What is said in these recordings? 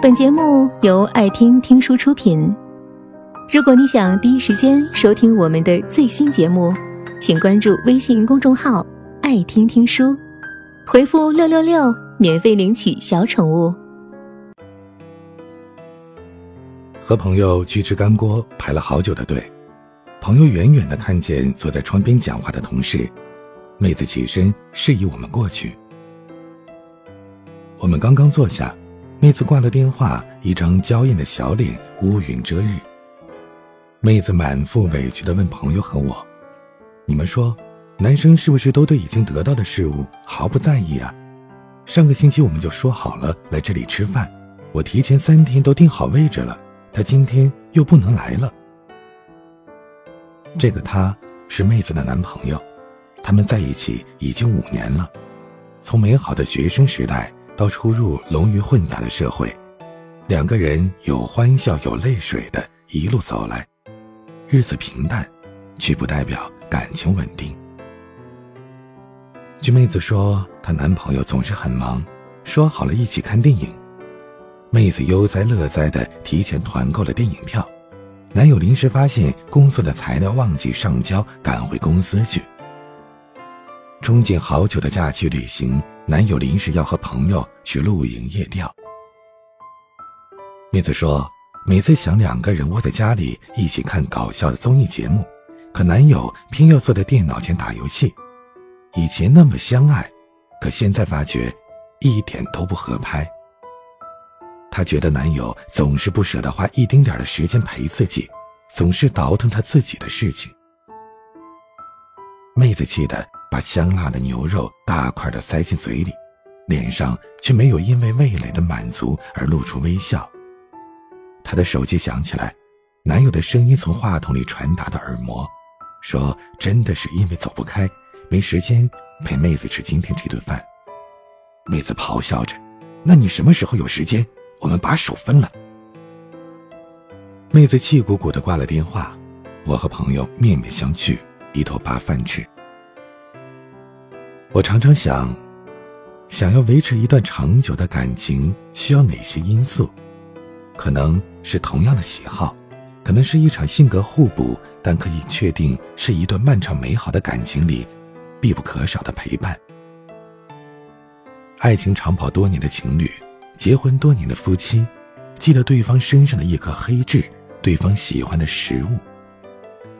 本节目由爱听听书出品。如果你想第一时间收听我们的最新节目，请关注微信公众号“爱听听书”，回复“六六六”免费领取小宠物。和朋友去吃干锅，排了好久的队。朋友远远的看见坐在窗边讲话的同事，妹子起身示意我们过去。我们刚刚坐下，妹子挂了电话，一张娇艳的小脸乌云遮日。妹子满腹委屈的问朋友和我：“你们说，男生是不是都对已经得到的事物毫不在意啊？上个星期我们就说好了来这里吃饭，我提前三天都订好位置了，他今天又不能来了。”这个他是妹子的男朋友，他们在一起已经五年了，从美好的学生时代。到出入龙鱼混杂的社会，两个人有欢笑有泪水的一路走来，日子平淡，却不代表感情稳定。据妹子说，她男朋友总是很忙，说好了一起看电影，妹子悠哉乐哉的提前团购了电影票，男友临时发现工作的材料忘记上交，赶回公司去。憧憬好久的假期旅行。男友临时要和朋友去露营夜钓，妹子说，每次想两个人窝在家里一起看搞笑的综艺节目，可男友偏要坐在电脑前打游戏。以前那么相爱，可现在发觉一点都不合拍。她觉得男友总是不舍得花一丁点的时间陪自己，总是倒腾他自己的事情。妹子气得。把香辣的牛肉大块的塞进嘴里，脸上却没有因为味蕾的满足而露出微笑。她的手机响起来，男友的声音从话筒里传达到耳膜，说：“真的是因为走不开，没时间陪妹子吃今天这顿饭。”妹子咆哮着：“那你什么时候有时间？我们把手分了。”妹子气鼓鼓的挂了电话，我和朋友面面相觑，低头扒饭吃。我常常想，想要维持一段长久的感情，需要哪些因素？可能是同样的喜好，可能是一场性格互补，但可以确定是一段漫长美好的感情里必不可少的陪伴。爱情长跑多年的情侣，结婚多年的夫妻，记得对方身上的一颗黑痣，对方喜欢的食物，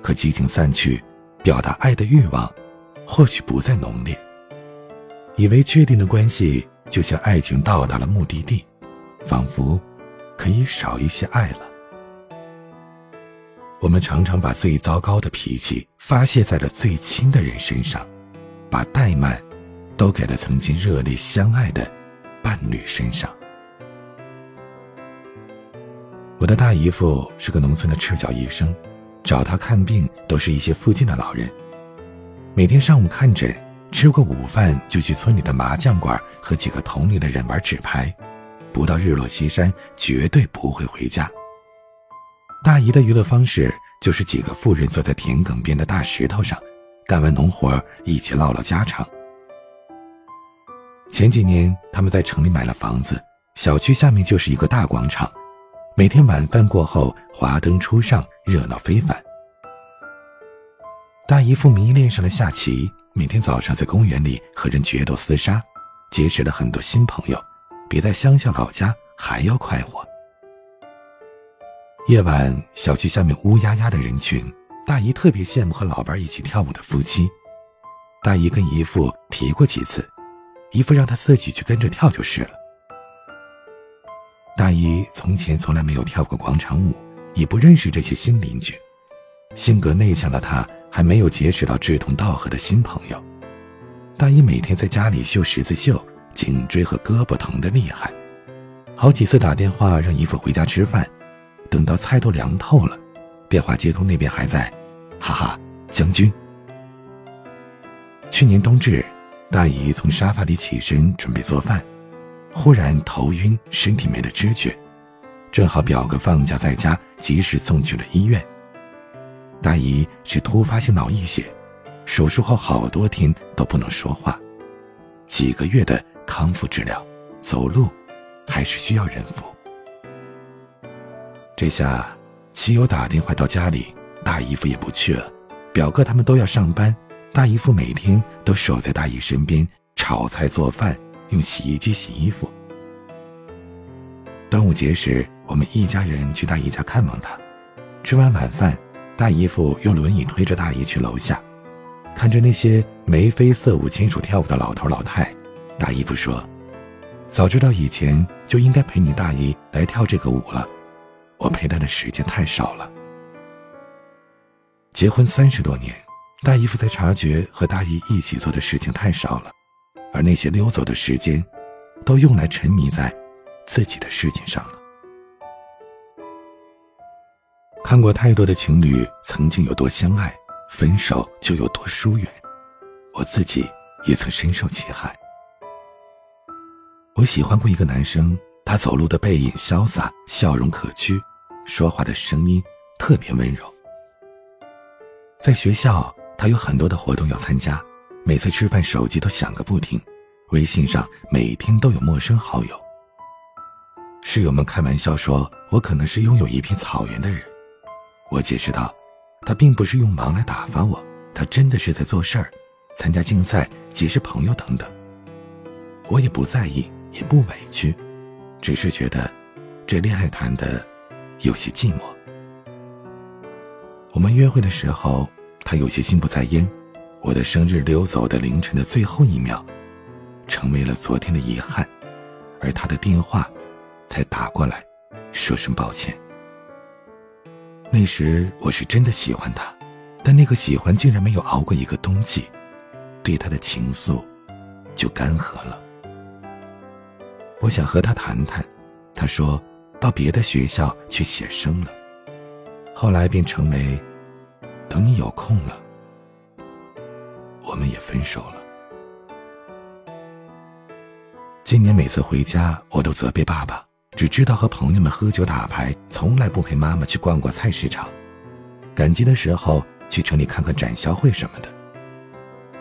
可激情散去，表达爱的欲望，或许不再浓烈。以为确定的关系就像爱情到达了目的地，仿佛可以少一些爱了。我们常常把最糟糕的脾气发泄在了最亲的人身上，把怠慢都给了曾经热烈相爱的伴侣身上。我的大姨夫是个农村的赤脚医生，找他看病都是一些附近的老人，每天上午看诊。吃过午饭就去村里的麻将馆和几个同龄的人玩纸牌，不到日落西山绝对不会回家。大姨的娱乐方式就是几个妇人坐在田埂边的大石头上，干完农活一起唠唠家常。前几年他们在城里买了房子，小区下面就是一个大广场，每天晚饭过后华灯初上，热闹非凡。大姨夫迷恋上了下棋。每天早上在公园里和人决斗厮杀，结识了很多新朋友，比在乡下老家还要快活。夜晚，小区下面乌压压的人群，大姨特别羡慕和老伴一起跳舞的夫妻。大姨跟姨父提过几次，姨父让她自己去跟着跳就是了。大姨从前从来没有跳过广场舞，也不认识这些新邻居，性格内向的她。还没有结识到志同道合的新朋友，大姨每天在家里绣十字绣，颈椎和胳膊疼得厉害，好几次打电话让姨父回家吃饭，等到菜都凉透了，电话接通那边还在，哈哈，将军。去年冬至，大姨从沙发里起身准备做饭，忽然头晕，身体没了知觉，正好表哥放假在家，及时送去了医院。大姨是突发性脑溢血，手术后好多天都不能说话，几个月的康复治疗，走路还是需要人扶。这下，亲友打电话到家里，大姨夫也不去了，表哥他们都要上班，大姨夫每天都守在大姨身边炒菜做饭，用洗衣机洗衣服。端午节时，我们一家人去大姨家看望她，吃完晚饭，大姨夫用轮椅推着大姨去楼下，看着那些眉飞色舞牵手跳舞的老头老太，大姨夫说。早知道以前就应该陪你大姨来跳这个舞了，我陪她的时间太少了。结婚三十多年，大姨夫才察觉和大姨一起做的事情太少了，而那些溜走的时间，都用来沉迷在自己的事情上了。看过太多的情侣曾经有多相爱，分手就有多疏远，我自己也曾深受其害。我喜欢过一个男生，他走路的背影潇洒，笑容可掬，说话的声音特别温柔。在学校，他有很多的活动要参加，每次吃饭手机都响个不停，微信上每天都有陌生好友。室友们开玩笑说，我可能是拥有一片草原的人。我解释道，他并不是用忙来打发我，他真的是在做事儿，参加竞赛、结识朋友等等。我也不在意。也不委屈，只是觉得这恋爱谈的有些寂寞。我们约会的时候，他有些心不在焉。我的生日溜走的凌晨的最后一秒，成为了昨天的遗憾，而他的电话才打过来，说声抱歉。那时我是真的喜欢他，但那个喜欢竟然没有熬过一个冬季，对他的情愫就干涸了。我想和他谈谈，他说到别的学校去写生了。后来便成为，等你有空了，我们也分手了。今年每次回家，我都责备爸爸，只知道和朋友们喝酒打牌，从来不陪妈妈去逛逛菜市场。赶集的时候去城里看看展销会什么的，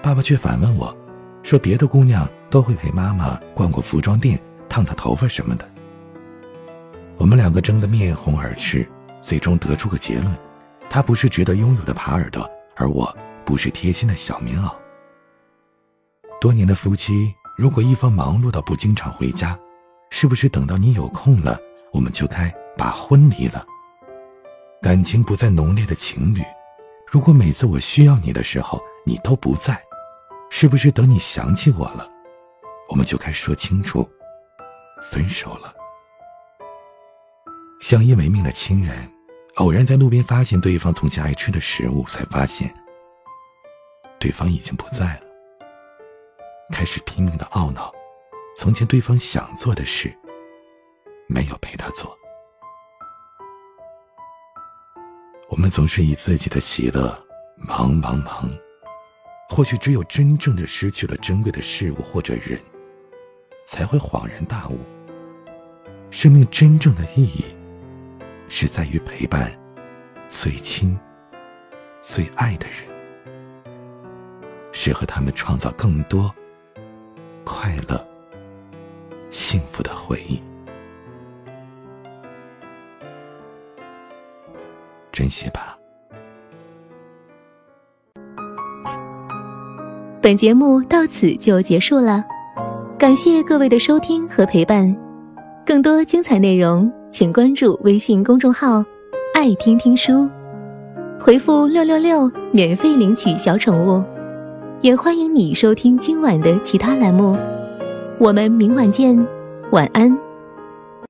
爸爸却反问我，说别的姑娘都会陪妈妈逛过服装店。烫烫头发什么的，我们两个争得面红耳赤，最终得出个结论：他不是值得拥有的耙耳朵，而我不是贴心的小棉袄。多年的夫妻，如果一方忙碌到不经常回家，是不是等到你有空了，我们就该把婚离了？感情不再浓烈的情侣，如果每次我需要你的时候你都不在，是不是等你想起我了，我们就该说清楚？分手了，相依为命的亲人，偶然在路边发现对方从前爱吃的食物，才发现对方已经不在了。开始拼命的懊恼，从前对方想做的事，没有陪他做。我们总是以自己的喜乐忙忙忙，或许只有真正的失去了珍贵的事物或者人。才会恍然大悟，生命真正的意义，是在于陪伴最亲、最爱的人，是和他们创造更多快乐、幸福的回忆。珍惜吧。本节目到此就结束了。感谢各位的收听和陪伴，更多精彩内容请关注微信公众号“爱听听书”，回复“六六六”免费领取小宠物，也欢迎你收听今晚的其他栏目。我们明晚见，晚安。